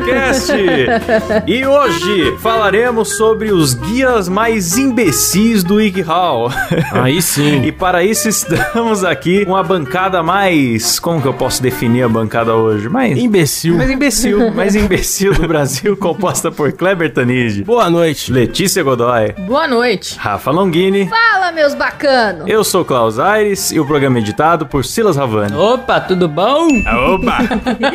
Cast! E hoje falaremos sobre os guias mais imbecis do WikiHow. Aí sim. E para isso estamos aqui com a bancada mais... Como que eu posso definir a bancada hoje? Mais... Imbecil. Mais imbecil, mais imbecil do Brasil, composta por Kleber Tanid, Boa noite. Letícia Godoy, Boa noite. Rafa Longini, Fala, meus bacanos! eu sou Klaus Aires e o programa é editado por Silas Havani. Opa, tudo bom? Opa!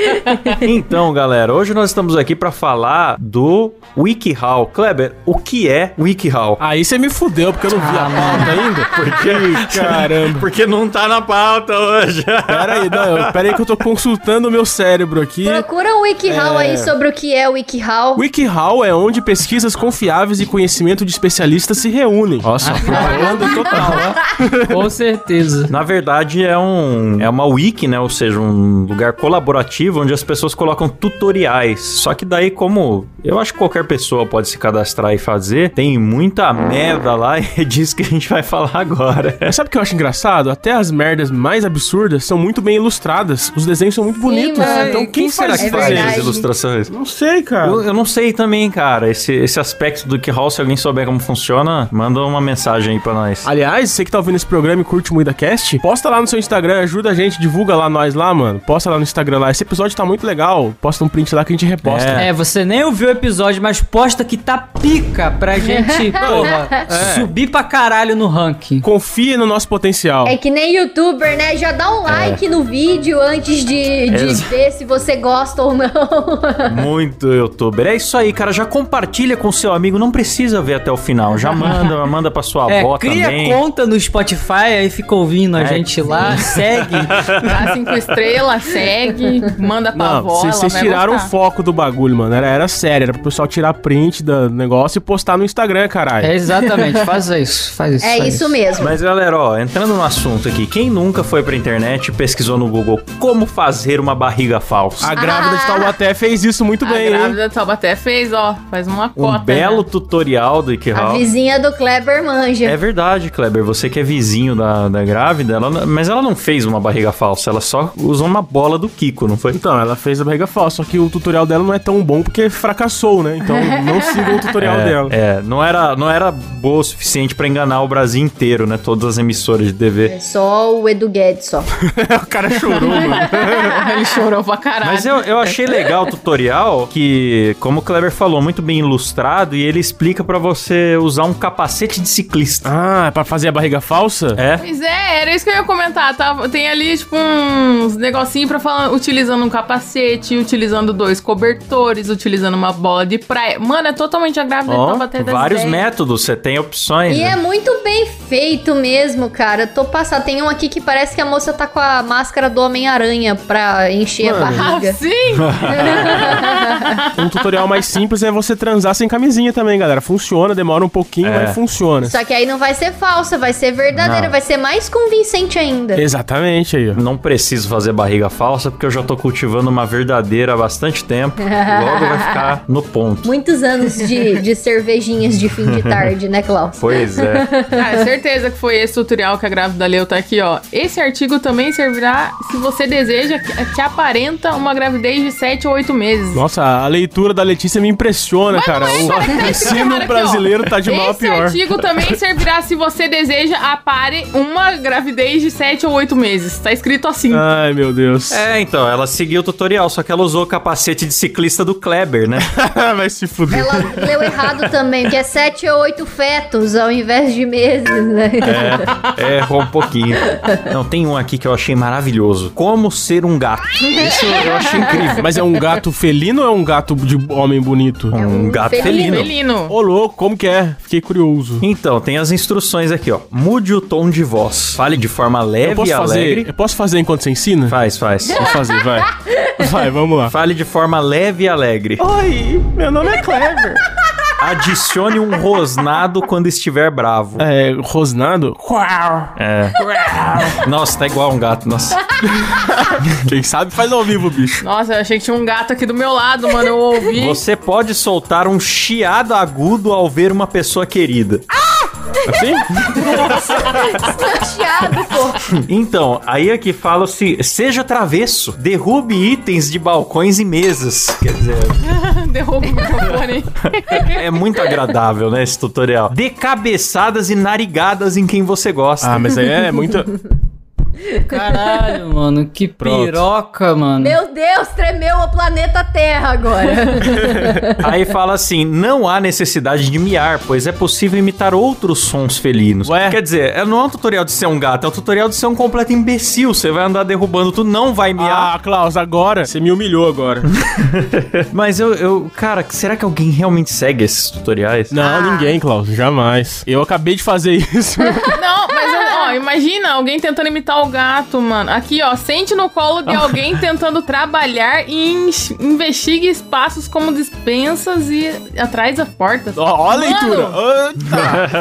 então, galera, hoje nós estamos aqui para falar do WikiHow. Kleber, o que é WikiHow? Aí você me fudeu, porque eu não vi a pauta ainda. Porque, Caramba. Porque não tá na pauta hoje. Pera aí, não, eu- pera aí que eu tô consultando o meu cérebro aqui. Procura o WikiHow É. aí sobre o que é o WikiHow. WikiHow é onde pesquisas confiáveis e conhecimento de especialistas se reúnem. Nossa, propaganda total, ó. Com certeza. Na verdade, é um é uma wiki, né? Ou seja, um lugar colaborativo onde as pessoas colocam tutoriais. Só que daí, como eu acho que qualquer pessoa pode se cadastrar e fazer, tem muita merda lá e é disso que a gente vai falar agora. Mas sabe o que eu acho engraçado? Até as merdas mais absurdas são muito bem ilustradas. Os desenhos são muito bonitos. mano. então quem, será faz que É faz verdade. as ilustrações? Não sei, cara. Eu, eu não sei também, cara. Esse, esse aspecto do que Hall, se alguém souber como funciona, manda uma mensagem aí pra nós. Aliás, você que tá ouvindo esse programa e curte o Cast, posta lá no seu Instagram, ajuda a gente, divulga lá nós lá, mano. Posta lá no Instagram lá. Esse episódio tá muito legal. Posta um print lá que a gente reposta. É. É, você nem ouviu o episódio, mas posta que tá pica pra gente, porra, subir pra caralho no ranking. Confia no nosso potencial. É que nem youtuber, né? Já dá um like no vídeo antes de, de ver se você gosta ou não. Muito youtuber. É isso aí, cara. Já compartilha com seu amigo. Não precisa ver até o final. Já manda, manda pra sua É, avó cria também. conta no Spotify, aí fica ouvindo a É. gente lá, segue. Dá cinco estrelas, segue, manda pra Não, avó, vocês tiraram o gostar. Foco do bagulho, mano. Era, era sério, era pro pessoal tirar print do negócio e postar no Instagram, caralho. É, exatamente, faz isso, faz isso. É faz isso mesmo. Mas galera, ó, entrando no assunto aqui, quem nunca foi pra internet e pesquisou no Google como fazer uma barriga falsa? A grávida de Taubaté fez isso muito A bem, hein? grávida de Taubaté fez, ó, faz uma Um cota. belo né? tutorial do A WikiHow. vizinha do Kleber manja. É verdade, Kleber. Você que é vizinho da, da grávida, ela, mas ela não fez uma barriga falsa, ela só usou uma bola do Kiko, não foi? Então, ela fez a barriga falsa, só que o tutorial dela não é tão bom porque fracassou, né? Então, não sigam o tutorial é, dela. É, não era, não era boa o suficiente pra enganar o Brasil inteiro, né? Todas as emissoras de TV. É só o Edu Guedes só. o cara chorou, mano. Ele chorou pra caralho. Mas eu, eu achei legal o tutorial que, como o Kleber falou, muito bem ilustrado e ele explica pra você usar um capacete de ciclista. Ah, é pra fazer a barriga falsa? É? Pois é, era isso que eu ia comentar. Tá? Tem ali, tipo, uns negocinhos pra falar, utilizando um capacete, utilizando dois cobertores, utilizando uma bola de praia. Mano, é totalmente a grávida Ó, tava até das vários ideias. métodos, você tem opções. E né? é muito bem feito mesmo, cara. Tô passando. Tem um aqui que parece que a moça tá com a máscara do Homem-Aranha pra encher Mano. a Ah, barriga. sim! Um tutorial mais simples é você transar sem camisinha também, galera. Funciona, demora um pouquinho, É. mas funciona. Só que aí não vai ser falsa, vai ser verdadeira, Não. vai ser mais convincente ainda. Exatamente aí. Não preciso fazer barriga falsa, porque eu já tô cultivando uma verdadeira há bastante tempo. Logo vai ficar no ponto. Muitos anos de, de cervejinhas de fim de tarde, né, Klaus? Pois é. Cara, certeza que foi esse tutorial que a grávida leu. Tá aqui, ó. Esse artigo também servirá se você deseja que, que aparenta uma gravidez de 7 ou 8 meses. Nossa, a leitura da Letícia me impressiona, cara. não é, o cara, tá ensino errado aqui, brasileiro tá de mal a Esse pior. artigo também servirá se você deseja apare uma gravidez de 7 ou 8 meses. Tá escrito assim. Ai, meu Deus. É, então, ela seguiu o tutorial, só que ela usou o capacete de ciclista do Kleber, né? Vai se fuder. Ela leu errado também, que é sete ou oito fetos ao invés de meses, né? É, errou um pouquinho. Não, tem um aqui que eu achei maravilhoso. Como ser um gato. Isso eu achei incrível. Mas é um gato felino ou é um gato de homem bonito? Um gato felino. felino. Felino. Ô, louco, como que é? Fiquei curioso. Então, tem as instruções aqui, ó. Mude o tom de voz. Fale de forma leve Eu posso e fazer, alegre. eu posso fazer enquanto você ensina? Faz, faz. Vou fazer, vai. Vai, vamos lá. Fale de forma leve e alegre. Oi, meu nome é Clever. Adicione um rosnado quando estiver bravo. É, rosnado? É. Nossa, tá igual um gato, nossa. Quem sabe faz ao vivo, bicho. Nossa, eu achei que tinha um gato aqui do meu lado, mano. Eu ouvi. Você pode soltar um chiado agudo ao ver uma pessoa querida. Assim? Chiado, pô. Então, aí aqui fala-se: seja travesso, derrube itens de balcões e mesas. Quer dizer, Derruba o microfone. é muito agradável, né, esse tutorial. Dê cabeçadas e narigadas em quem você gosta. Ah, mas aí é muito... Caralho, mano, que Pronto. piroca, mano. Meu Deus, tremeu o planeta Terra agora. Aí fala assim: não há necessidade de miar, pois é possível imitar outros sons felinos. Ué? Quer dizer, é- não é um tutorial de ser um gato, é um tutorial de ser um completo imbecil. Você vai andar derrubando, tu não vai miar. Ah, Klaus, agora você me humilhou agora. Mas eu, eu, cara, será que alguém realmente segue esses tutoriais? Não, ninguém, Klaus, jamais. Eu acabei de fazer isso. Não, mas ó, imagina alguém tentando imitar o gato, mano. Aqui, ó, sente no colo de alguém tentando trabalhar e in- investigue espaços como dispensas e atrás das portas. Ó, ó a Mano, leitura.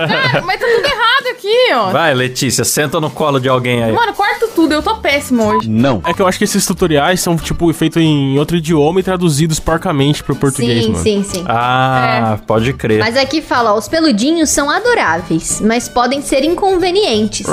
Cara, mas tá tudo errado aqui, ó. Vai, Letícia, senta no colo de alguém aí. Mano, tudo, eu tô péssimo hoje. É que eu acho que esses tutoriais são, tipo, feitos em outro idioma e traduzidos porcamente pro português, sim, mano. sim, sim. Ah, pode crer. Mas aqui fala, ó, os peludinhos são adoráveis, mas podem ser inconvenientes.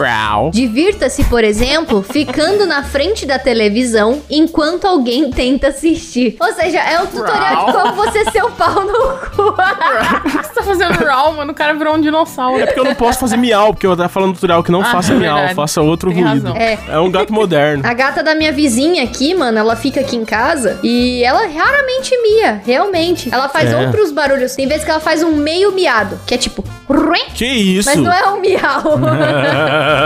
Divirta-se, por exemplo, ficando na frente da televisão enquanto alguém tenta assistir. Ou seja, é um tutorial de como você ser o pau no cu. O que você tá fazendo raw, mano? O cara virou um dinossauro. É porque eu não posso fazer miau, porque eu tava falando no tutorial que não Ah, faça é miau, faça outro Tem ruído. razão. É. É um gato moderno. A gata da minha vizinha aqui, mano, ela fica aqui em casa e ela raramente mia, realmente. Ela faz É. outros barulhos. Tem vezes que ela faz um meio miado, que é tipo... Que isso? Mas não é um miau.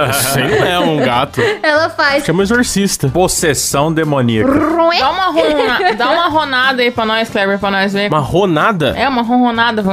Isso aí não é um gato. ela faz... Chama o exorcista. Possessão demoníaca. Dá uma, rona, dá uma ronada aí pra nós, Kleber, pra nós ver. Uma ronada? É, uma ronronada.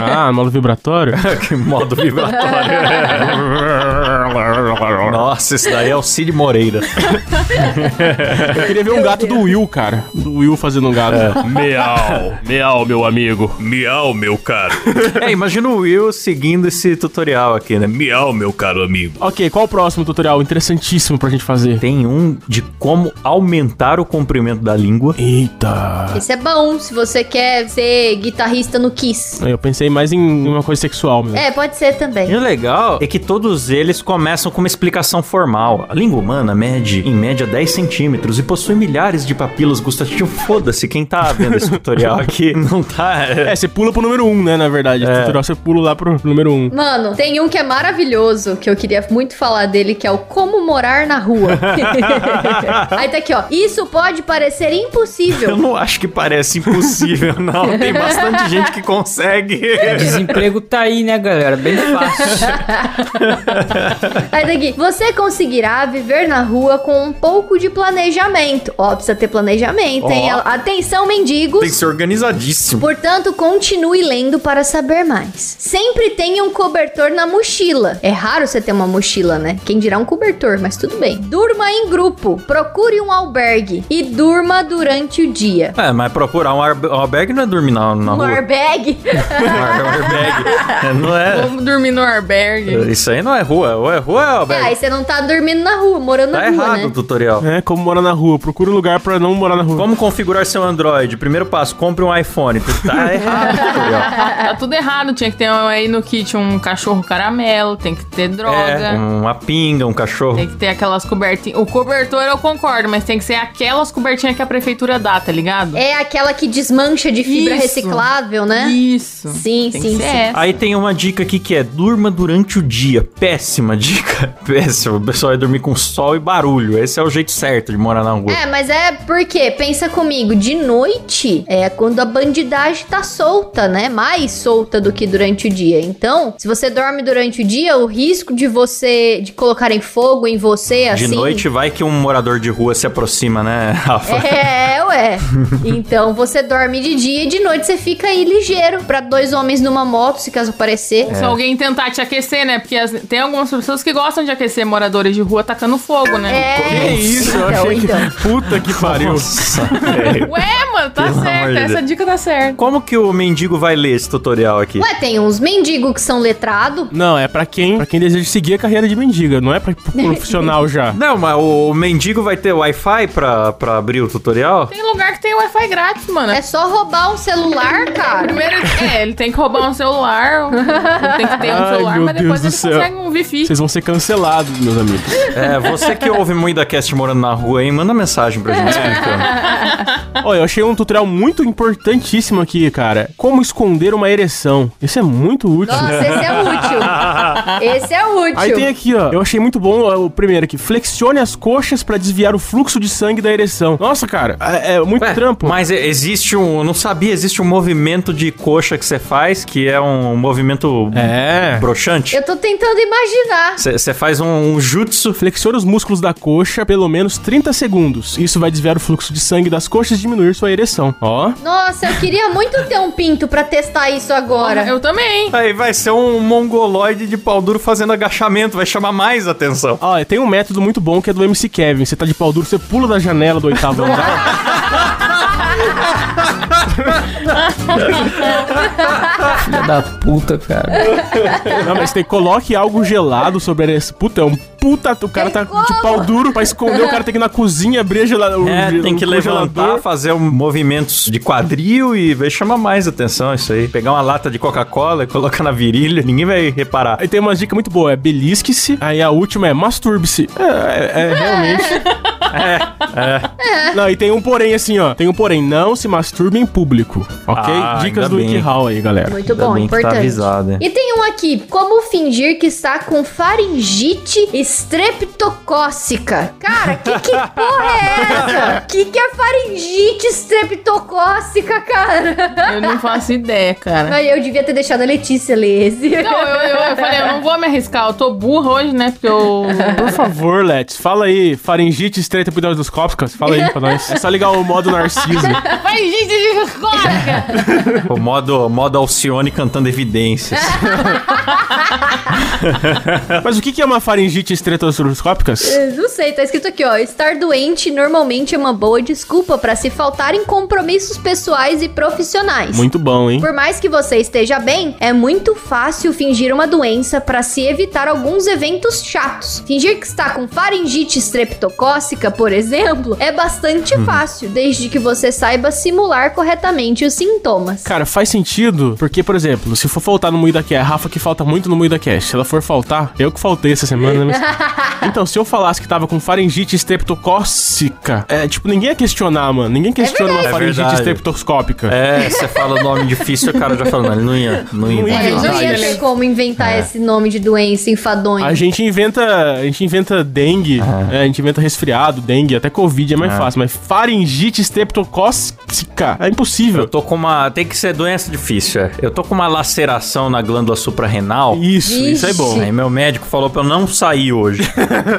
Ah, modo vibratório? que modo vibratório. Nossa, esse daí é o Cid Moreira. Eu queria ver um gato do Will, cara. Do Will fazendo um gato. Miau, miau, meu amigo. Miau, meu caro. É, imagina o Will seguindo esse tutorial aqui, né? Miau, meu caro amigo. Ok, qual o próximo tutorial? Interessantíssimo pra gente fazer. Tem um de como aumentar o comprimento da língua. Eita. Esse é bom se você quer ser guitarrista no Kiss. Eu pensei mais em uma coisa sexual mesmo. É, pode ser E também. o legal é que todos eles começam com uma explicação formal. A língua humana mede, em média, 10 centímetros e possui milhares de papilas gustativas. Foda-se, quem tá vendo esse tutorial aqui não tá... É, você pula pro número 1, um, né, na verdade. É. Tutorial, você pula lá pro número 1. Um. Mano, tem um que é maravilhoso, que eu queria muito falar dele, que é o Como Morar na Rua. Aí tá aqui, ó. Isso pode parecer Eu impossível. não acho que parece impossível, não. Tem bastante gente que consegue. Desemprego tá aí, né, galera? Bem fácil. Aí daqui, você conseguirá viver na rua com um pouco de planejamento. Ó, precisa ter planejamento, hein? Ó. Atenção, mendigos. Tem que ser organizadíssimo. Portanto, continue lendo para saber mais. Sempre tenha um cobertor na mochila. É raro você ter uma mochila, né? Quem dirá um cobertor, mas tudo bem. Durma em grupo. Procure um albergue e durma durante o dia. É, mas procurar um, um albergue não é dormir na, na Um rua. albergue? Um albergue. É, não é. Vamos dormir no albergue. Isso aí não é rua. Ou é rua ou é É, albergue. aí você não tá dormindo na rua, morando Tá na rua, errado né? o tutorial. É, como morar na rua. Procura um lugar pra não morar na rua. Como configurar seu Android? Primeiro passo, compre um iPhone. Tá errado o tutorial. Tá tudo errado. Tinha que ter aí no kit um cachorro caramelo, tem que ter droga. É, uma pinga, um cachorro. Tem que ter aquelas cobertinhas. O cobertor eu concordo, mas tem que ser aquelas cobertinhas que a prefeitura dá, tá ligado? É aquela que desmancha de fibra Isso. reciclável, né? Isso. Sim, Tem sim, sim. essa. Aí tem uma dica aqui que é durma durante o dia. Péssima dica. Péssima. O pessoal vai dormir com sol e barulho. Esse é o jeito certo de morar na rua. É, mas é porque, pensa comigo, de noite é quando a bandidagem tá solta, né? Mais solta do que durante o dia. Então, se você dorme durante o dia, o risco de você, de colocarem fogo em você, De assim... noite vai que um morador de rua se aproxima, né, Rafa? É, ué. Então você dorme de dia e de noite você fica aí ligeiro pra dois homens numa moto, se caso aparecer. É. Se alguém tentar te aquecer, né? Porque as- tem algumas pessoas que gostam de aquecer moradores de rua tacando fogo, né? É, Que isso? Eu então, achei que... então. Puta que pariu. Nossa, velho. Ué, mano, tá Pelo certo. de Essa Deus. dica tá certa. Como que o mendigo vai ler esse tutorial aqui? Ué, tem uns mendigos que são letrados. Não, é pra quem, pra quem deseja seguir a carreira de mendiga, não é pra pro profissional já. Não, mas o mendigo vai ter Wi-Fi pra, pra abrir o tutorial? Tem lugar que tem Wi-Fi grátis, mano. É só roubar um celular, cara. Primeiro, é, ele tem que roubar um celular, ele tem que ter um Ai, celular, meu mas depois Deus do ele céu. consegue um Wi-Fi. Vocês vão ser cancelados, meus amigos. É, você que ouve muito da cast morando na rua aí, manda mensagem pra gente explicando. Olha, eu achei um tutorial muito importantíssimo aqui, cara. Como esconder uma ereção. Isso é muito útil. Nossa, esse é útil. Esse é útil. Aí tem aqui, ó. Eu achei muito bom ó, o primeiro aqui. Flexione as coxas pra desviar o fluxo de sangue da ereção. Nossa, cara, é, é muito Ué, trampo. Mas existe um. Eu não sabia, existe um movimento de coxa que você faz, que é um movimento É. broxante. Eu tô tentando imaginar. Você faz um, um jutsu. Flexione os músculos da coxa pelo menos 30 segundos. Isso vai desviar o fluxo de sangue das coxas e diminuir sua ereção. Ó. Nossa, eu queria muito ter um pinto pra testar isso agora. Eu também. Aí vai ser um mongoloide de pau duro fazendo agachamento, vai chamar mais atenção. Ó, tem um método muito bom que é do MC Kevin. Você tá de pau duro, você pula da janela do oitavo andar. Filha da puta, cara. Não, mas tem coloque algo gelado sobre a ereção. Puta, é um puta. O cara tá de pau duro pra esconder. O cara tem que ir na cozinha abrir a gela- o É, ge- tem o que levantar, fazer um movimentos de quadril e vai chamar mais atenção isso aí. Pegar uma lata de Coca-Cola e colocar na virilha, ninguém vai reparar. Aí tem uma dica muito boa, é belisque-se. Aí a última é masturbe-se. É, é, é, realmente. é, Não, e tem um porém assim, ó. Tem um porém, não se masturbe em público, ok? Ah, Dicas do bem. WikiHow aí, galera. Muito Ainda bom, bem que tá importante. avisado, hein? e tem um aqui, como fingir que está com faringite estreptocócica. Cara, que, que porra é essa? Que que é faringite estreptocócica, cara? Eu não faço ideia, cara. Aí eu devia ter deixado a Letícia ler esse. Não, eu, eu, eu falei, eu não vou me arriscar. Eu tô burra hoje, né? Porque eu. Por favor, Let's, fala aí, faringite estreita endoscópicas, fala aí pra nós. É só ligar o modo Narciso. Vai, gente! O modo, modo Alcione cantando evidências. Mas o que é uma faringite? Eu Não sei, tá escrito aqui, ó. Estar doente normalmente é uma boa desculpa pra se faltar em compromissos pessoais e profissionais. Muito bom, hein? Por mais que você esteja bem, é muito fácil fingir uma doença para se evitar alguns eventos chatos. Fingir que está com faringite estreptocócica por exemplo, é bastante fácil, desde que você saiba simular corretamente os sintomas. Cara, faz sentido, porque, por exemplo, se for faltar no Moída Cast, a Rafa que falta muito no Moída Cast, se ela for faltar, eu que faltei essa semana, né? Mas- Então, se eu falasse que tava com faringite estreptocócica, é, tipo, ninguém ia questionar, mano. Ninguém questiona uma verdade. faringite É estreptoscópica. É, você fala o nome difícil, o cara já fala, não, ele não ia, não ia. Não ia. É, não ia ter como inventar esse nome de doença enfadonha. A gente inventa, a gente inventa dengue, é, a gente inventa resfriado, dengue, até covid é mais É. fácil, mas faringite estreptocócica é impossível. Eu tô com uma. Tem que ser doença difícil, é. Eu tô com uma laceração na glândula suprarrenal. Isso, isso é bom. Aí meu médico falou pra eu não sair hoje.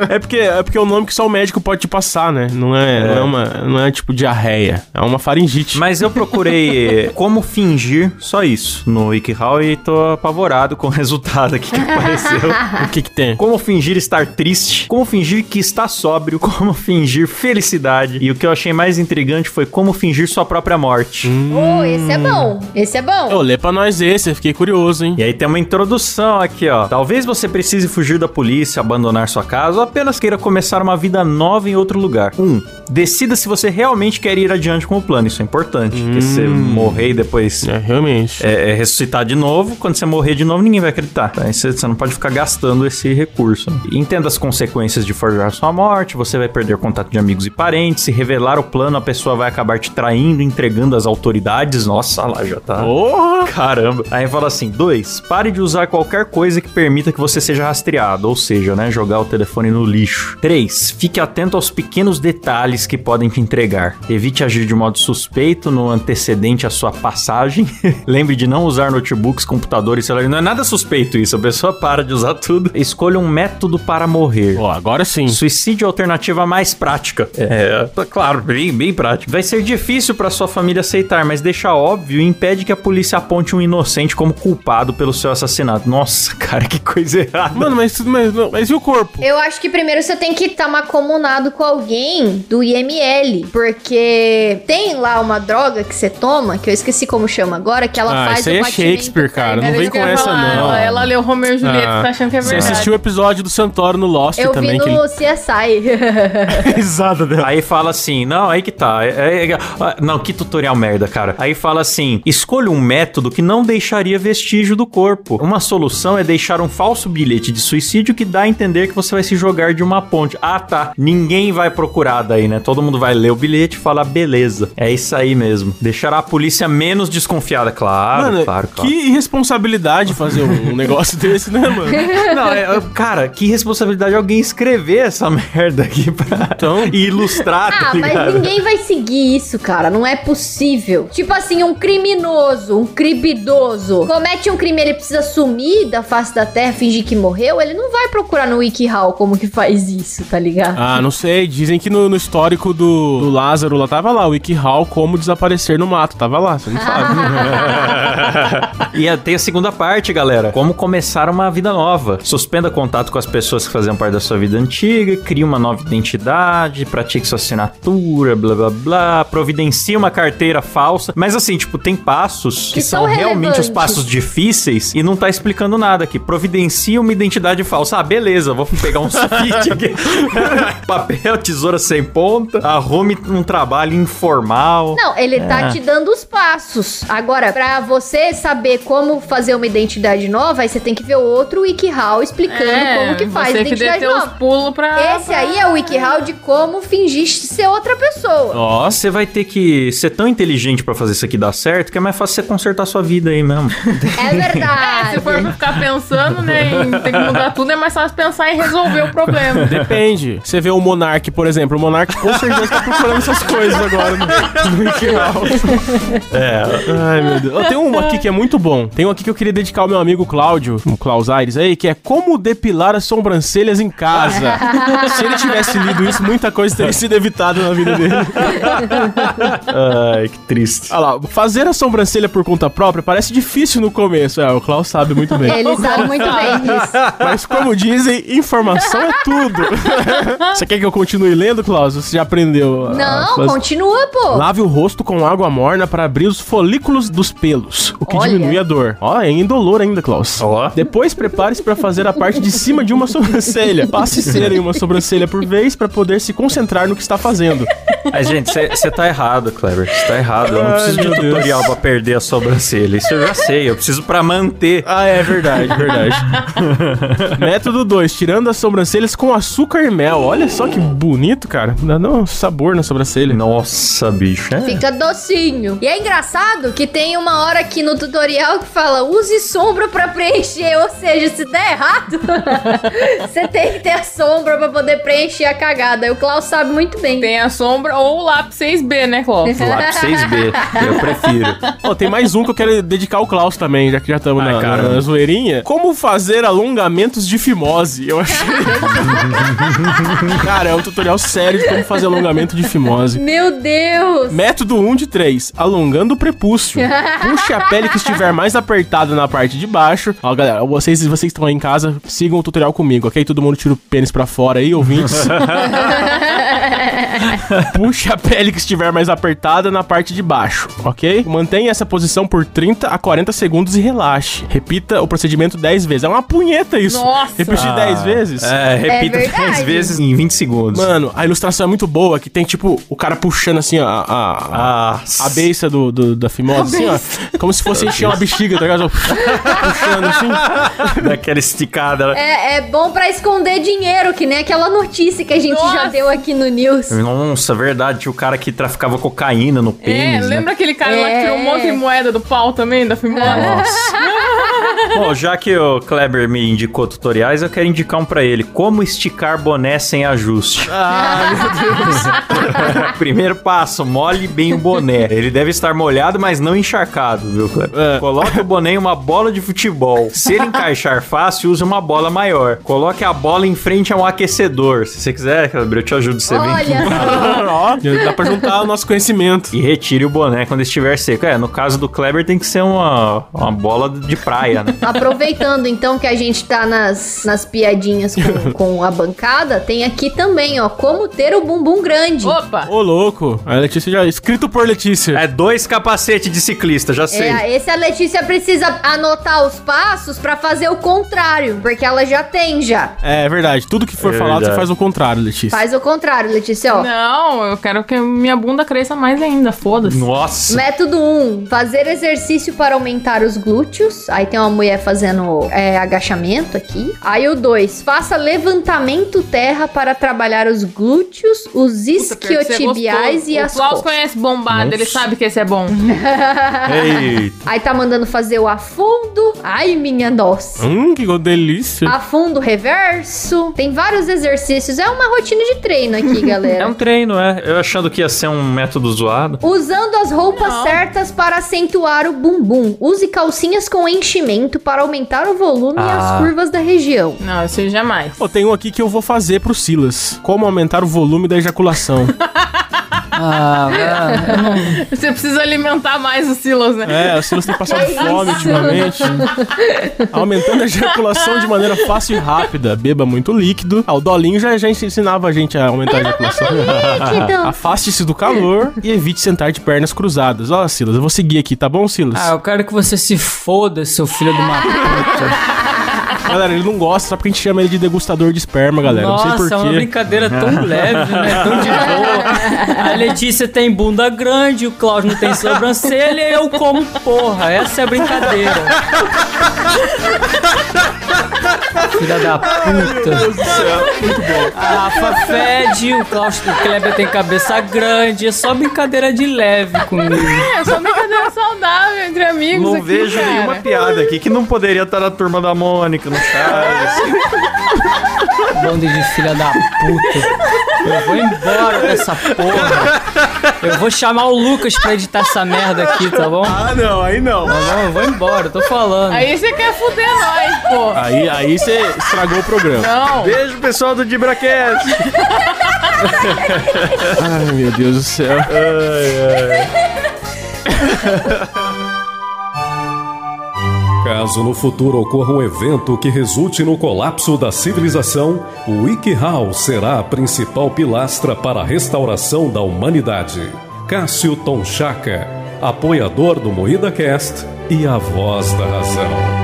É porque é porque é o nome que só o médico pode te passar, né? Não é, Não, é uma, não é tipo diarreia, é uma faringite. Mas eu procurei como fingir só isso no WikiHow e tô apavorado com o resultado aqui que apareceu. O que que tem? Como fingir estar triste, como fingir que está sóbrio, como fingir felicidade. E o que eu achei mais intrigante foi como fingir sua própria morte. Oh, esse é bom. Esse é bom. Ô, lê pra nós esse, eu fiquei curioso, hein? E aí tem uma introdução aqui, ó. Talvez você precise fugir da polícia, abandonar sua casa ou apenas queira começar uma vida nova em outro lugar. 1. Um, decida se você realmente quer ir adiante com o plano. Isso é importante. Porque se você morrer e depois É, realmente. é, é ressuscitar de novo, quando você morrer de novo, ninguém vai acreditar. Tá? Aí Você, você não pode ficar gastando esse recurso. né? Entenda as consequências de forjar sua morte, você vai perder contato de amigos e parentes. Se revelar o plano, a pessoa vai acabar te traindo, entregando às autoridades. Nossa, lá já tá. Porra! Caramba. Aí fala assim: dois, pare de usar qualquer coisa que permita que você seja rastreado, ou seja, né, jogar o telefone no lixo. Três, fique atento aos pequenos detalhes que podem te entregar. Evite agir de modo suspeito no antecedente à sua passagem. Lembre de não usar notebooks, computadores, celular. Não é nada suspeito isso, a pessoa para de usar tudo. Escolha um método para morrer. Ó, agora sim. Suicídio é a alternativa mais prática. É, claro, bem, bem prático. Vai ser difícil pra sua família aceitar, mas deixa óbvio e impede que a polícia aponte um inocente como culpado pelo seu assassinato. Nossa, cara, que coisa errada. Mano, mas, mas, mas e o corpo? Eu acho que primeiro você tem que estar macomunado com alguém do IML. Porque tem lá uma droga que você toma, que eu esqueci como chama agora, que ela Ah, faz isso aí o é Shakespeare, cara. Não vem que com eu essa, falar. não. Ela, ela leu Romeu e Julieta, Ah, tá achando que é Você verdade. assistiu o episódio do Santoro no Lost Eu também, vi que no ele... CSI. Exato, dela. Aí fala assim, não, aí que tá. é- é- ah, não, que tutorial merda, cara. Aí fala assim: escolha um método que não deixaria vestígio do corpo. Uma solução é deixar um falso bilhete de suicídio que dá a entender que você vai se jogar de uma ponte. Ah, tá. Ninguém vai procurar daí, né? Todo mundo vai ler o bilhete e falar, beleza. É isso aí mesmo. Deixará a polícia menos desconfiada, claro, Mano, claro, claro. que irresponsabilidade fazer um, um negócio desse, né, mano? Não, é, cara, que responsabilidade alguém escrever essa merda aqui pra Então. e ilustrar, tá Ah, mas ligado? ninguém vai seguir isso, cara. Não é possível. Tipo assim, um criminoso, um cribidoso, comete um crime, ele precisa sumir da face da terra, fingir que morreu. Ele não vai procurar no WikiHow como que faz isso, tá ligado? Ah, não sei. Dizem que no, no histórico do, do Lázaro lá tava lá, o WikiHow como desaparecer no mato. Tava lá, você não sabe. E tem a segunda parte, galera. Como começar uma vida nova. Suspenda contato com as pessoas que faziam parte da sua vida antiga, crie uma nova identidade, pratique sua assinatura, blá blá blá, providencie uma carteira falsa. Mas assim, tipo, tem passos que, Que são, são realmente os passos difíceis e não tá explicando nada aqui. Providencie uma identidade falsa. Ah, beleza, vou pegar um sulfite aqui. Papel, tesoura sem ponta. Arrume um trabalho informal. Não, ele É. tá te dando os passos. Agora, pra você saber como fazer uma identidade nova, aí você tem que ver outro WikiHow explicando como que faz É, você que identidade os nova. pulos pra... Esse aí é o WikiHow de como fingir ser outra pessoa. Nossa. Você vai ter que ser tão inteligente pra fazer isso aqui dar certo que é mais fácil você consertar sua vida aí mesmo. É verdade. Se for ficar pensando, né, em ter que mudar tudo, é mais fácil pensar em resolver o problema. Depende. Você vê o Monark, por exemplo. O Monark com certeza tá procurando essas coisas agora no, no WikiHow. É. Ai, meu Deus. Ó, Tem um aqui que é muito bom. Tem um aqui que eu queria dedicar ao meu amigo Cláudio, o Klaus Aires aí, que é como depilar as sobrancelhas em casa. Se ele tivesse lido isso, muita coisa teria sido evitada na vida dele. Ai, que triste. Olha lá, fazer a sobrancelha por conta própria parece difícil no começo. É, o Klaus sabe muito bem. Ele sabe muito bem disso. Mas como dizem, informação é tudo. Você quer que eu continue lendo, Klaus? Você já aprendeu? a Não, continua, pô. Lave o rosto com água morna para abrir os folículos dos pelos, o que Olha. diminui a dor. Ó, é indolor ainda, Klaus. Ó. Depois prepare-se para fazer a parte de cima de uma sobrancelha. Passe cera em uma sobrancelha por vez para poder se concentrar no que está fazendo. Mas, gente, você tá errado, Kleber. Você tá errado. Eu não Ai, preciso de meu Deus. tutorial pra perder a sobrancelha. Isso eu já sei. Eu preciso pra manter. Ah, é verdade, verdade. Método 2, tirando as sobrancelhas com açúcar e mel. Olha só que bonito, cara. Dá um sabor na sobrancelha. Nossa, bicho. É. Fica docinho. E é engraçado que tem uma hora aqui no tutorial que fala use sombra pra preencher. Ou seja, se der errado, você tem que ter a sombra pra poder preencher a cagada. E o Klaus sabe muito bem. Tem a sombra ou o lápis 6B, né, Clóvis? Lápis 6B. Eu prefiro. Ó, tem mais um que eu quero dedicar ao Klaus também, já que já estamos na, cara. na zoeirinha. Como fazer alongamentos de fimose? Eu achei. cara, é um tutorial sério de como fazer alongamento de fimose. Meu Deus! Método 1 de 3, alongando o prepúcio. Puxe a pele que estiver mais apertada na parte de baixo. Ó, galera, vocês, vocês que estão aí em casa, sigam o tutorial comigo, ok? Todo mundo tira o pênis pra fora aí, ouvintes. Puxe a pele que estiver mais apertada na parte de baixo, ok? Mantenha essa posição por 30 a 40 segundos e relaxe. Repita o procedimento 10 vezes. É uma punheta isso. Nossa! Repetir 10 vezes? É, repita É 10 verdade. vezes em 20 segundos. Mano, a ilustração é muito boa, que tem tipo o cara puxando assim ó, a, a, Ah, a beiça do, do- da fimose, assim, ó. Como se fosse encher uma bexiga, tá ligado? Puxando assim. daquela esticada. É, é bom pra esconder dinheiro, que nem aquela notícia que a gente já Nossa. deu aqui no News. Nossa, verdade. Tinha o cara que traficava cocaína no É, pênis. né? lembra aquele cara lá que tirou um É. monte de moeda do pau também, da fimose? Nossa. Bom, já que o Kleber me indicou tutoriais, eu quero indicar um pra ele. Como esticar boné sem ajuste. Ah, meu Deus. Primeiro passo, molhe bem o boné. Ele deve estar molhado, mas não encharcado, viu, Kleber? É. Coloque o boné em uma bola de futebol. Se ele encaixar fácil, use uma bola maior. Coloque a bola em frente a um aquecedor. Se você quiser, Kleber, eu te ajudo. Você vem aqui. Olha só. Ó, dá pra juntar o nosso conhecimento. E retire o boné quando estiver seco. É, no caso do Kleber tem que ser uma, uma bola de praia, né? Aproveitando então que a gente tá nas, nas piadinhas com, com a bancada, tem aqui também, ó, como ter o bumbum grande. Opa! Ô, louco. A Letícia já... Escrito por Letícia. É dois capacetes de ciclista, já sei. É, esse a Letícia precisa anotar os passos pra fazer o contrário, porque ela já tem já. É, verdade. Tudo que for É falado, você verdade. faz o contrário, Letícia. Faz o contrário, Letícia, ó. Não, eu quero que minha bunda cresça mais ainda, foda-se. Nossa. Método 1, fazer exercício para aumentar os glúteos. Aí tem uma mulher fazendo é, agachamento aqui. Aí o 2, faça levantamento terra para trabalhar os glúteos, os você isquiotibiais e as O Klaus costas. conhece bombado, ele Nossa. sabe que esse é bom. Eita. Aí tá mandando fazer o afundo. Ai, minha nossa. Hum, que delícia. Afundo reverso. Tem vários exercícios. É uma rotina de treino aqui, É galera. um treino, é. Eu achando que ia ser um método zoado. Usando as roupas Não. certas para acentuar o bumbum. Use calcinhas com enchimento para aumentar o volume e Ah. as curvas da região. Não, isso jamais. Pô, tem um aqui que eu vou fazer pro Silas. Como aumentar o volume da ejaculação. Ah, não- Você precisa alimentar mais o Silas, né? é, o Silas tem passado Que fome isso? ultimamente. Aumentando a ejaculação de maneira fácil e rápida. Beba muito líquido. Ah, o Dolinho já, já ensinava a gente a aumentar a ejaculação. Afaste-se do calor e evite sentar de pernas cruzadas. Ó, Silas, eu vou seguir aqui, tá bom, Silas? Ah, eu quero que você se foda, seu filho de uma puta. Galera, ele não gosta, só porque a gente chama ele de degustador de esperma, galera. não sei Nossa, é uma brincadeira tão leve, né? Tão de boa. A Letícia tem bunda grande, o Klaus não tem sobrancelha e eu como porra. Essa é a brincadeira. Filha da puta. A Rafa fede, o Klaus o Kleber tem cabeça grande. É só brincadeira de leve comigo. É só brincadeira saudável entre amigos Não aqui, vejo cara. nenhuma piada aqui que não poderia estar na turma da Mônica, no Chaves. Bando de filha da puta. Eu vou embora dessa porra. Eu vou chamar o Lucas pra editar essa merda aqui, tá bom? Ah, não, aí não. Tá bom, eu vou embora, eu tô falando. Aí você quer fuder nós, pô. Aí, aí você estragou o programa. Não. Beijo, pessoal do Dibracast. Ai, meu Deus do céu. Caso no futuro ocorra um evento que resulte no colapso da civilização, o WikiHow será a principal pilastra para a restauração da humanidade. Cássio Tonchaca, apoiador do Moída Cast e a voz da razão.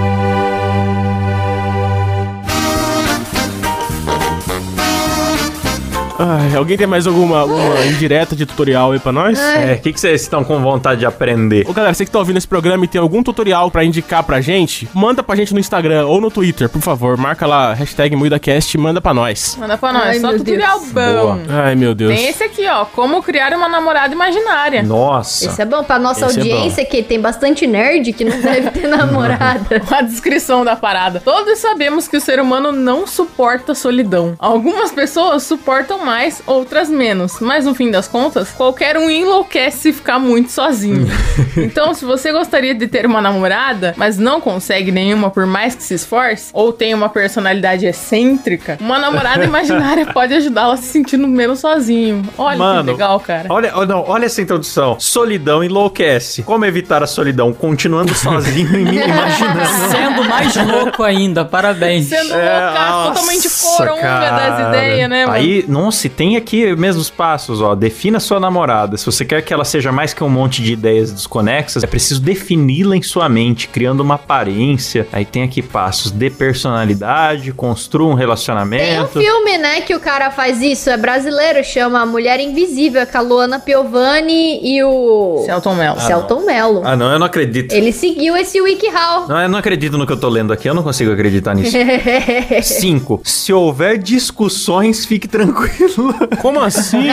Ai, alguém tem mais alguma, alguma indireta de tutorial aí pra nós? É, o que, que vocês estão com vontade de aprender? Ô galera, você que tá ouvindo esse programa e tem algum tutorial pra indicar pra gente, manda pra gente no Instagram ou no Twitter, por favor. Marca lá, hashtag MuidaCast e manda pra nós. Manda pra nós, Ai, só meu tutorial bom. Ai, meu Deus. Tem esse aqui, ó. Como criar uma namorada imaginária. Nossa. Esse é bom pra nossa Esse é audiência, que tem bastante nerd que não deve ter namorada. A descrição da parada. Todos sabemos que o ser humano não suporta solidão. Algumas pessoas suportam mais, outras menos. Mas no fim das contas, qualquer um enlouquece se ficar muito sozinho. então, se você gostaria de ter uma namorada, mas não consegue nenhuma por mais que se esforce, ou tem uma personalidade excêntrica, uma namorada imaginária pode ajudá-la a se sentindo menos sozinho. Olha Mano, que legal, cara. Olha, oh, não, olha essa introdução. Solidão enlouquece. Como evitar a solidão? Continuando sozinho e me imaginando. Sendo mais louco ainda, parabéns. Sendo É, loucaço, nossa, totalmente coronga das cara. ideias, né, mano? Aí, nossa, e tem aqui mesmo os passos, ó. Defina sua namorada. Se você quer que ela seja mais que um monte de ideias desconexas, é preciso defini-la em sua mente, criando uma aparência. Aí tem aqui passos de personalidade, construa um Tem um relacionamento. filme, né, que o cara faz isso, é brasileiro, chama Mulher Invisível, com a Luana Piovani e o Celton Mello. Celton Mello. Ah, não, eu não acredito. Ele seguiu esse WikiHow. Não, eu não acredito no que eu tô lendo aqui, eu não consigo acreditar nisso. 5. Se houver discussões, fique tranquilo. Como assim?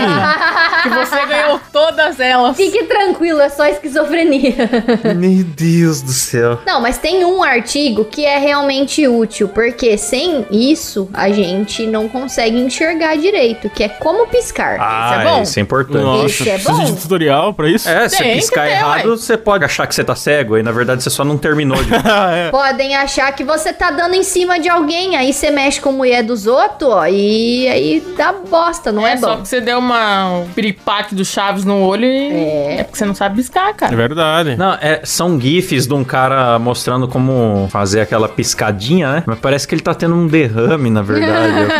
Que você ganhou todas elas. Fique tranquilo, é só esquizofrenia. Meu Deus do céu. Não, mas tem um artigo que é realmente útil, porque sem isso a gente não consegue enxergar direito, que é como piscar. Ah, é bom? isso é importante. Nossa, Esse é precisa bom. de tutorial pra isso? É, se piscar ter, errado, ué. você pode achar que você tá cego, aí na verdade você só não terminou de. Podem achar que você tá dando em cima de alguém, aí você mexe com a mulher dos outros, ó, e aí dá bosta, não é, é só bom. que você deu uma um piripaque do Chaves no olho e. É. porque você não sabe piscar, É cara. verdade. Não, é, são gifs de um cara mostrando como fazer aquela piscadinha, né? Mas parece que ele tá tendo um derrame, na verdade. Eu tô-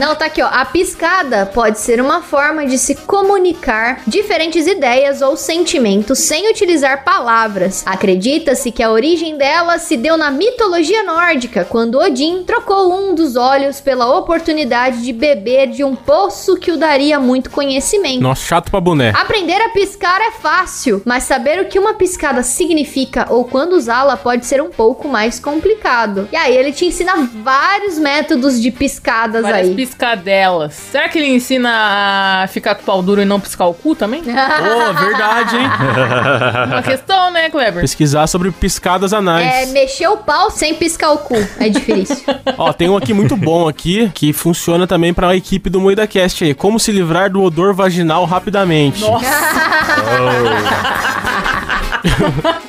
Não, tá aqui, ó. A piscada pode ser uma forma de se comunicar diferentes ideias ou sentimentos sem utilizar palavras. Acredita-se que a origem dela se deu na mitologia nórdica, quando Odin trocou um dos olhos pela oportunidade de beber de um poço que o daria muito conhecimento. Nossa, chato pra boné. Aprender a piscar é fácil, mas saber o que uma piscada significa ou quando usá-la pode ser um pouco mais complicado. E aí ele te ensina vários métodos de piscadas Várias aí. piscadelas. Será que ele ensina a ficar com o pau duro e não piscar o cu também? Pô, verdade, hein? Uma questão, né, Kleber? Pesquisar sobre piscadas anais. É mexer o pau sem piscar o cu. É difícil. Ó, tem um aqui muito bom aqui, que funciona também pra equipe do MoidaCast aí. Como se livrar do odor vaginal rapidamente.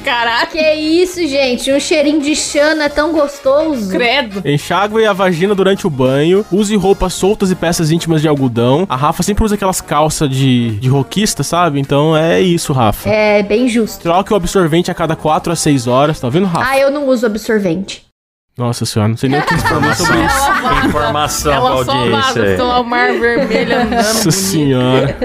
Caraca, que isso, gente? Um cheirinho de chana é tão gostoso. credo. Enxágue a vagina durante o banho. Use roupas soltas e peças íntimas de algodão. A Rafa sempre usa aquelas calças de, de roquista, sabe? Então é isso, Rafa. É bem justo. Troque o absorvente a cada 4 a 6 horas, tá vendo, Rafa? Ah, eu não uso absorvente. Nossa senhora, não sei nem o que informar sobre isso. Ela, Informação pra ela só audiência vaza aí. pelo mar vermelho andando. Nossa bonito. senhora.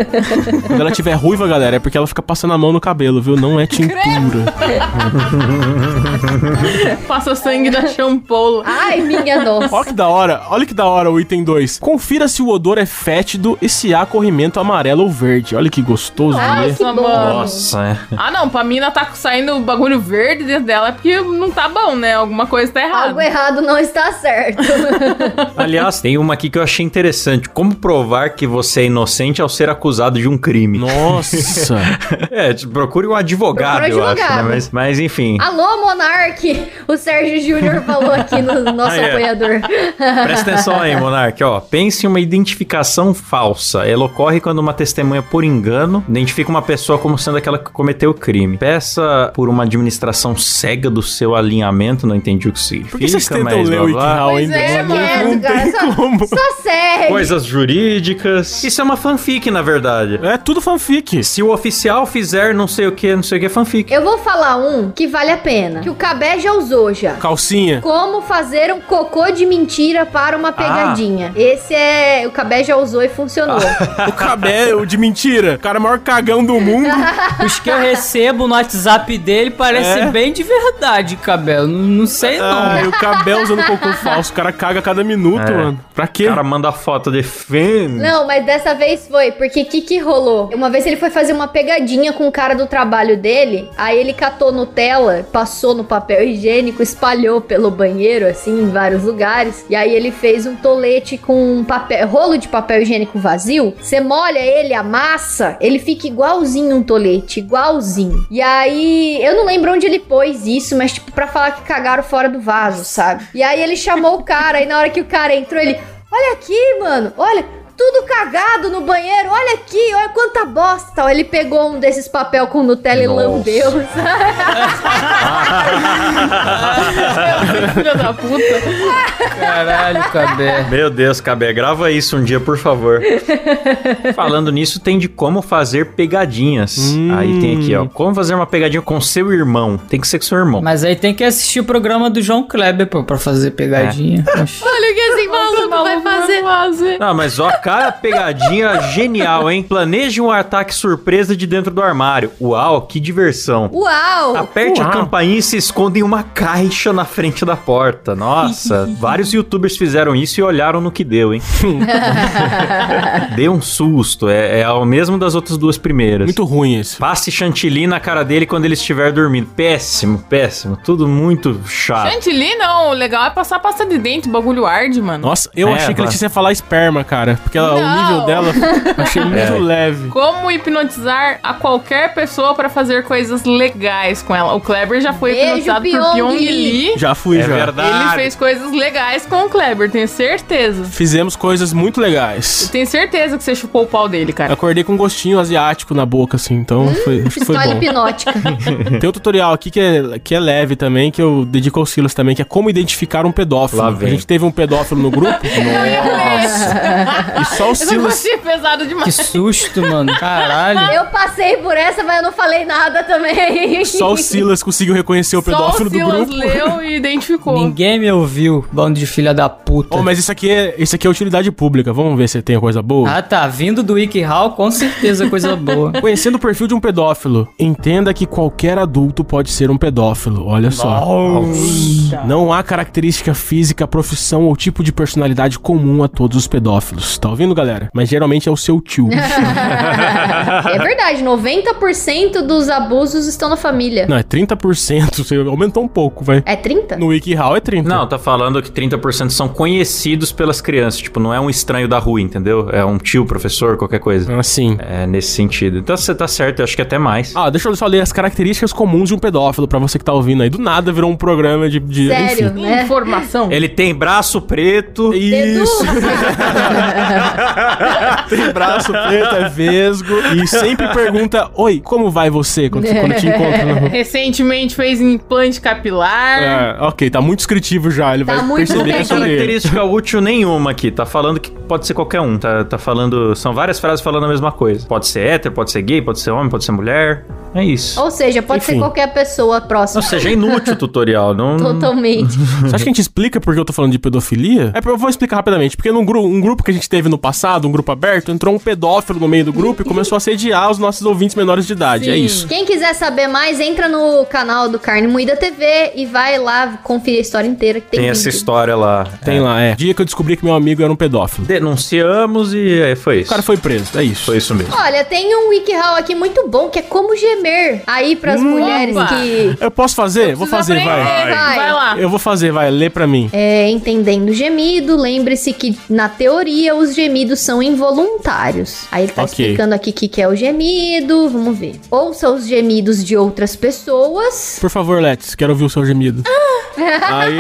Quando ela tiver ruiva, galera, é porque ela fica passando a mão no cabelo, viu? Não é tintura. Passa sangue da champola. Ai, minha nossa. Olha que da hora, olha que da hora o item 2. Confira se o odor é fétido e se há corrimento amarelo ou verde. Olha que gostoso de ler. que bom. Nossa, é. Ah, não, pra mina tá saindo bagulho verde dentro dela é porque não tá bom, né? Alguma coisa tá errada. Algo errado não está certo. Aliás, tem uma aqui que eu achei interessante. Como provar que você é inocente ao ser acusado de um crime? Nossa. É, tipo, procure um advogado, Procure eu acho, né? advogado. Mas, mas enfim, Alô, Monark! O Sérgio Júnior falou aqui no nosso Ah, é. apoiador. presta atenção aí, Monark. Ó, pense em uma identificação falsa. Ela ocorre quando uma testemunha, por engano, identifica uma pessoa como sendo aquela que cometeu o crime. Peça por uma administração cega do seu alinhamento, não entendi o que significa, Por que vocês tentam mas ler blá, o. Wikihow Pois ainda? é, Não- mano. não Cara, tem só- como. Só segue. Coisas jurídicas. Isso é uma fanfic, na verdade. É tudo fanfic. Se o oficial fizer não sei o que, não sei o que, é fanfic. Eu vou falar um que vale a pena. Que o Cabé já usou já. Calcinha. Como fazer um cocô de mentira para uma pegadinha. Esse é. O Cabé já usou e funcionou. O cabelo de mentira. O cara é o maior cagão do mundo. Os que eu recebo no WhatsApp dele parece É? bem de verdade, cabelo. Não, não sei não. Ai, o cabelo usando cocô falso. O cara caga a cada minuto, É. mano. Pra quê? O cara manda foto idiota, defende. Não, mas dessa vez foi, porque o que, que rolou? Uma vez ele foi fazer uma pegadinha com o cara do trabalho dele, aí ele catou Nutella, passou no papel higiênico, espalhou pelo banheiro, assim, em vários lugares, e aí ele fez um tolete com um papel, rolo de papel higiênico vazio, você molha ele, amassa, ele fica igualzinho um tolete, igualzinho. E aí, eu não lembro onde ele pôs isso, mas tipo, pra falar que cagaram fora do vaso, sabe? E aí ele chamou o cara, e na hora que o cara entrou, ele, olha aqui, mano, olha, tudo cagado no banheiro, olha aqui, olha quanta bosta. Ele pegou um desses papel com Nutella Nossa. e lambeu, da puta. Caralho, Cabé. Meu Deus, Cabé, grava isso um dia, por favor. Falando nisso, tem de como fazer pegadinhas. Hum. Aí tem aqui, ó. Como fazer uma pegadinha com seu irmão. Tem que ser com seu irmão. Mas aí tem que assistir o programa do João Kleber, pô, pra fazer pegadinha. Oxi. Olha o que vai fazer. fazer. Não, mas ó, cara, pegadinha genial, hein? Planeje um ataque surpresa de dentro do armário. Uau, que diversão. Uau! Aperte a Uau. campainha e se esconda em uma caixa na frente da porta. Nossa, vários youtubers fizeram isso e olharam no que deu, hein? deu um susto. É, é o mesmo das outras duas primeiras. Muito ruim esse. Passe chantilly na cara dele quando ele estiver dormindo. Péssimo, péssimo. Tudo muito chato. Chantilly não, o legal é passar pasta de dente, o bagulho arde, mano. Nossa, eu É, achei que vai. ele ia falar esperma, cara. Porque ela- o nível dela eu achei muito É. leve. Como hipnotizar a qualquer pessoa pra fazer coisas legais com ela. O Kleber já foi Beijo, hipnotizado por Pyong Lee. Já fui, É já. verdade. Ele fez coisas legais com o Kleber, tenho certeza. Fizemos coisas muito legais. Tenho certeza que você chupou o pau dele, cara. Acordei com um gostinho asiático na boca, assim, então foi, acho que foi Pistola bom. hipnótica. Tem um tutorial aqui que é, que é leve também, que eu dedico ao Silas também, que é como identificar um pedófilo. A gente teve um pedófilo no grupo. Nossa! E só o Eu não Silas. achei pesado Que demais. susto, mano. Caralho. Eu passei por essa, mas eu não falei nada também. Só o Silas conseguiu reconhecer o Só o pedófilo do Silas grupo. leu e identificou. Ninguém me ouviu, bando de filha da puta. Oh, mas isso aqui, é, isso aqui é utilidade pública. Vamos ver se tem coisa boa. Ah, tá. Vindo do WikiHow, com certeza coisa boa. Conhecendo o perfil de um pedófilo, entenda que qualquer adulto pode ser um pedófilo. Olha só. Não há característica física, profissão ou tipo de personalidade comum a todos os pedófilos. Tá ouvindo, galera? Mas geralmente é o seu tio. É verdade, 90% dos abusos estão na família. Não, é 30%. Você aumentou um pouco, vai. É 30? No WikiHow é 30. Não, tá falando que 30% são conhecidos pelas crianças. Tipo, não é um estranho da rua, entendeu? É um tio, professor, qualquer coisa. Assim. É nesse sentido. Então você tá certo, eu acho que até mais. Ah, deixa eu só ler as características comuns de um pedófilo pra você que tá ouvindo aí. Do nada virou um programa de. de Sério, enfim. né? Informação. Ele tem braço preto. Dedu. Isso. Tem braço preto, é vesgo. E sempre pergunta: Oi, como vai você? Quando, quando te encontra na rua. Recentemente fez implante capilar. É, ok, tá muito descritivo já. Ele Tá vai muito perceber que é sobre ele. Característica útil nenhuma aqui. Tá falando que pode ser qualquer um. Tá, tá falando. São várias frases falando a mesma coisa. Pode ser hétero, pode ser gay, pode ser homem, pode ser mulher. É isso. Ou seja, pode ser Enfim. qualquer pessoa Ou próxima. seja, é inútil o tutorial. Não... Totalmente. Você acha que a gente explica por que eu tô falando de pedofilia? É, eu vou explicar rapidamente. Porque num gru um grupo que a gente teve no passado, um grupo aberto, entrou um pedófilo no meio do grupo e começou a assediar os nossos ouvintes menores de idade. É Sim. isso. Quem quiser saber mais, entra no canal do Carne Moída TV e vai lá conferir a história inteira. Que tem, Tem essa história lá. Tem lá, é. Dia que eu descobri que meu amigo era um pedófilo. Denunciamos e é, foi O isso. cara foi preso, é isso. Foi isso mesmo. Olha, tem um WikiHow aqui muito bom que é como gemer. Aí pras mulheres Opa! que. Eu posso fazer? Vou Precisa fazer, vai. aprender. Vai. Vai lá. Eu vou fazer, vai. Lê pra mim. É, entendendo gemido, lembre-se que na teoria os gemidos são involuntários. Aí ele tá Ok. explicando aqui o que, que é o gemido, vamos ver. Ouça os gemidos de outras pessoas. Por favor, Let's, quero ouvir o seu gemido. Aí.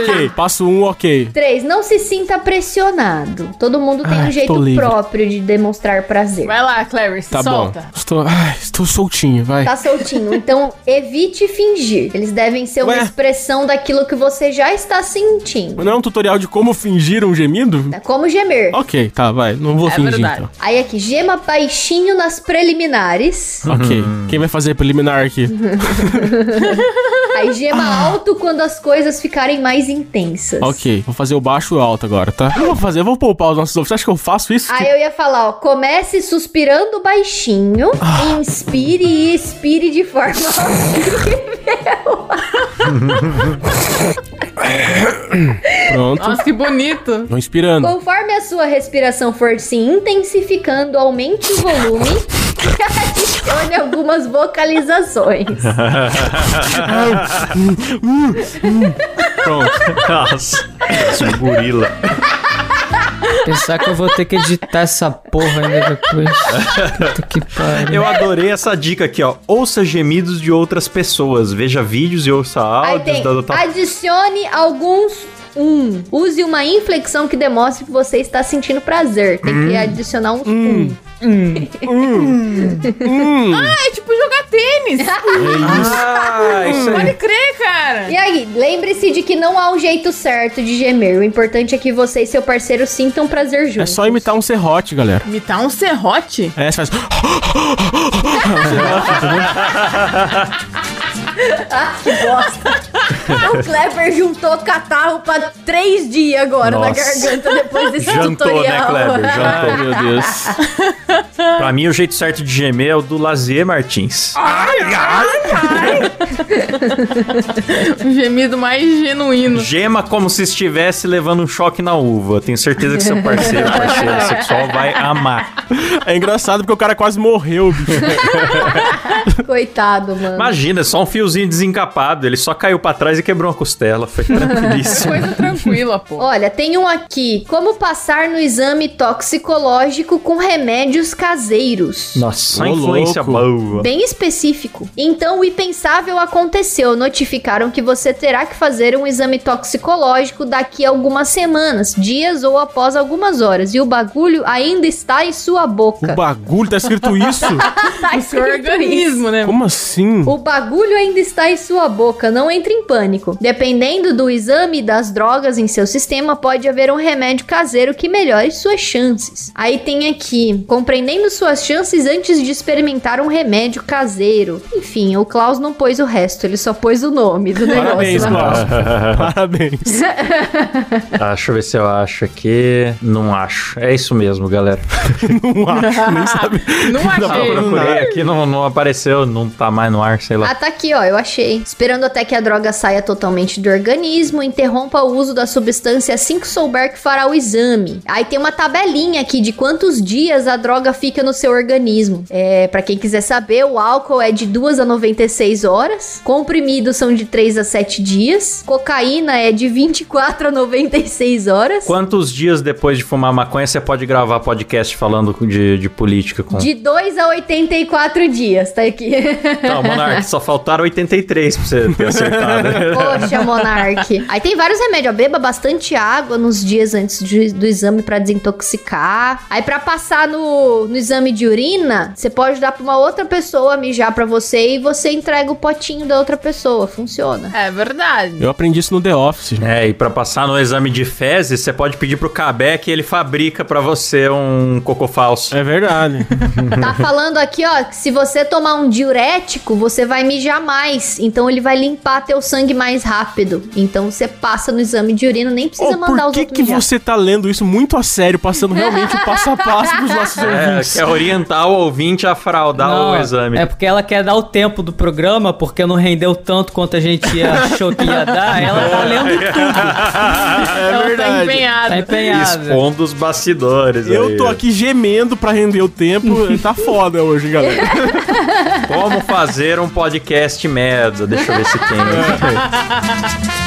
ok, passo um, ok. 3. Não se sinta pressionado. Todo mundo tem Ai, um jeito próprio de demonstrar prazer. Vai lá, Clary, se Tá solta. bom. Estou, ai, estou soltinho, vai. Tá soltinho. Então, evite fingir. Eles devem ser uma Ué? expressão daquilo que você já está sentindo. Não é um tutorial de como fingir um gemido? É como gemer. Ok, tá, vai. Não vou É fingir verdade. então. Aí aqui, gema baixinho nas preliminares. Ok. Quem vai fazer preliminar aqui? Aí gema alto quando as coisas ficarem mais intensas. ok, vou fazer o baixo e o alto agora, tá? Eu vou fazer, eu vou poupar os nossos ouvintes. Você acha que eu faço isso? Aí eu ia falar, ó, comece suspirando baixinho, inspire e expire de forma horrível. Pronto. Nossa, que bonito. Tô inspirando. Conforme a sua respiração for se intensificando, aumente o volume e adicione algumas vocalizações. Pronto. Nossa, gorila. Pensar que eu vou ter que editar essa porra ainda depois. Puta que pariu. Eu adorei essa dica aqui, ó. Ouça gemidos de outras pessoas. Veja vídeos e ouça Aí áudios tem, da outra... adicione alguns um. Use uma inflexão que demonstre que você está sentindo prazer. Tem que adicionar uns um. Ah, é tipo jogar tênis. Ah, isso aí. Pode crer, cara. E aí, lembre-se de que não há um jeito certo de gemer. O importante é que você e seu parceiro sintam prazer juntos. É só imitar um serrote, galera. Imitar um serrote? É, você faz. Que bosta. o Kleber juntou catarro pra três dias agora na Nossa. garganta depois desse Jantou, né, tutorial. Kleber? Jantou. Ai, meu Deus. Pra mim, o jeito certo de gemer é o do Lazier Martins. Um gemido mais genuíno. Gema como se estivesse levando um choque na uva. Tenho certeza que seu parceiro, parceira sexual vai amar. É engraçado porque o cara quase morreu, bicho. Coitado, mano. Imagina, só um fiozinho desencapado. Ele só caiu pra trás e quebrou uma costela. Foi tranquilíssimo. Coisa tranquila, pô. Olha, tem um aqui. Como passar no exame toxicológico com remédios caseiros. Nossa, uma influência louco. boa. Bem específico. Então, o impensável aconteceu. Notificaram que você terá que fazer um exame toxicológico daqui a algumas semanas, dias ou após algumas horas. E o bagulho ainda está em sua O boca. bagulho tá escrito isso? Tá O escrito isso. Organismo, né? Como assim? O bagulho ainda está em sua boca, não entre em pânico. Dependendo do exame e das drogas em seu sistema, pode haver um remédio caseiro que melhore suas chances. Aí tem aqui, compreendendo suas chances antes de experimentar um remédio caseiro. Enfim, o Klaus não pôs o resto, ele só pôs o nome do negócio. Parabéns? Klaus. Parabéns. Ah, deixa eu ver se eu acho aqui. Não acho. É isso mesmo, galera. Não acho, nem sabe. Não achei. procurei aqui, não, não apareceu, não tá mais no ar, sei lá. Ah, tá aqui, ó, eu achei. Esperando até que a droga saia totalmente do organismo, interrompa o uso da substância assim que souber que fará o exame. Aí tem uma tabelinha aqui de quantos dias a droga fica no seu organismo. É, para quem quiser saber, o álcool é de 2 a 96 horas, comprimidos são de 3 a 7 dias, cocaína é de 24 a 96 horas. Quantos dias depois de fumar maconha você pode gravar podcast falando de, de política com. De 2 a 84 dias, tá aqui. Não, Monark, só faltaram 83 pra você ter acertado. Poxa, Monark. Aí tem vários remédios, ó. Beba bastante água nos dias antes de- do exame pra desintoxicar. Aí pra passar no, no exame de urina, você pode dar pra uma outra pessoa mijar pra você e você entrega o potinho da outra pessoa. Funciona. É verdade. Eu aprendi isso no The Office. É, e pra passar no exame de fezes, você pode pedir pro Cabé que ele fabrica pra você um cocô falso. É verdade. Tá falando aqui, ó, que se você tomar um diurético, você vai mijar mais. Então ele vai limpar teu sangue mais rápido. Então você passa no exame de urina, nem precisa Ô, mandar por os que, outros que mijar. você tá lendo isso muito a sério, passando realmente o passo a passo pros nossos É, ouvintes? quer orientar o ouvinte a fraudar Não, o exame. É porque ela quer dar o tempo do programa, porque não rendeu tanto quanto a gente achou que ia dar. Ela tá lendo tudo. É Ela tá verdade. Tá empenhada. empenhada. Expondo os bastidores. Eu aí. tô aqui gemendo pra render o tempo. tá foda hoje, galera. Como fazer um podcast merda? Deixa eu ver se tem.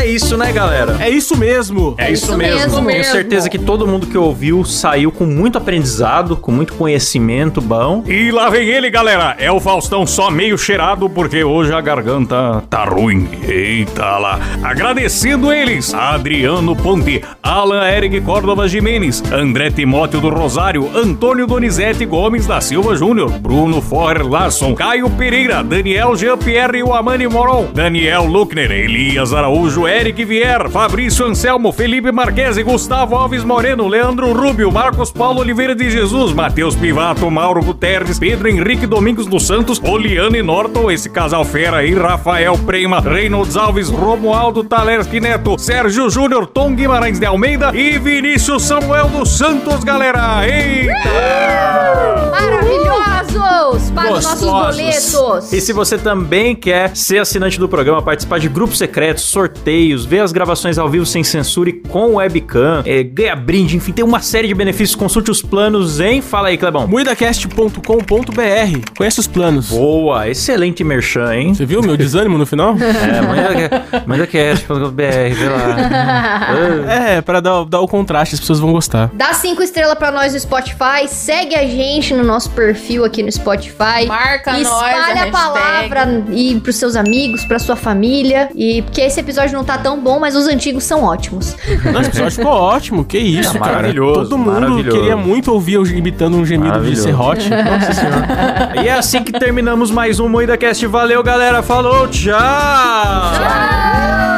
é isso, né, galera? É isso mesmo. É isso, isso mesmo. mesmo. Tenho certeza que todo mundo que ouviu saiu com muito aprendizado, com muito conhecimento bom. E lá vem ele, galera. É o Faustão só meio cheirado porque hoje a garganta tá ruim. Eita lá. Agradecendo eles: Adriano Ponte, Alan Eric Córdova Jimenez, André Timóteo do Rosário, Antônio Donizete Gomes da Silva Júnior, Bruno Forrer Larson, Caio Pereira, Daniel Jean-Pierre Wamani Moron, Daniel Luckner, Elias Araújo, Eric Vier, Fabrício Anselmo, Felipe Marquese, Gustavo Alves Moreno, Leandro Rubio, Marcos Paulo Oliveira de Jesus, Matheus Pivato, Mauro Guterres, Pedro Henrique Domingos dos Santos, Oliane Norton, esse casal fera aí, Rafael Prema, Reynolds Alves, Romualdo Talerski Neto, Sérgio Júnior, Tom Guimarães de Almeida e Vinícius Samuel dos Santos, galera! Eita! Maravilhosos! Paga os nossos Gostosos. boletos. E se você também quer ser assinante do programa, participar de grupos secretos, sorteios, ver as gravações ao vivo sem censura e com webcam, é, ganhar brinde, enfim, tem uma série de benefícios. Consulte os planos em. Fala aí, Clebão. Muidacast.com.br. Conhece os planos. Boa, excelente merchan, hein? Você viu meu desânimo no final? É, cast.br, vê lá. É, pra dar, dar o contraste, as pessoas vão gostar. Dá cinco estrelas pra nós no Spotify, segue a gente no nosso perfil aqui no Spotify. Marca nós, Espalha a a, palavra e pros seus amigos, pra sua família. E porque esse episódio não tá tão bom, mas os antigos são ótimos. Nossa, esse episódio ficou ótimo. Que isso, É, cara. maravilhoso, Todo mundo maravilhoso. queria muito ouvir eu imitando um gemido de serrote. Nossa senhora. E é assim que terminamos mais um MoídaCast. Valeu, galera. Falou, tchau. Tchau!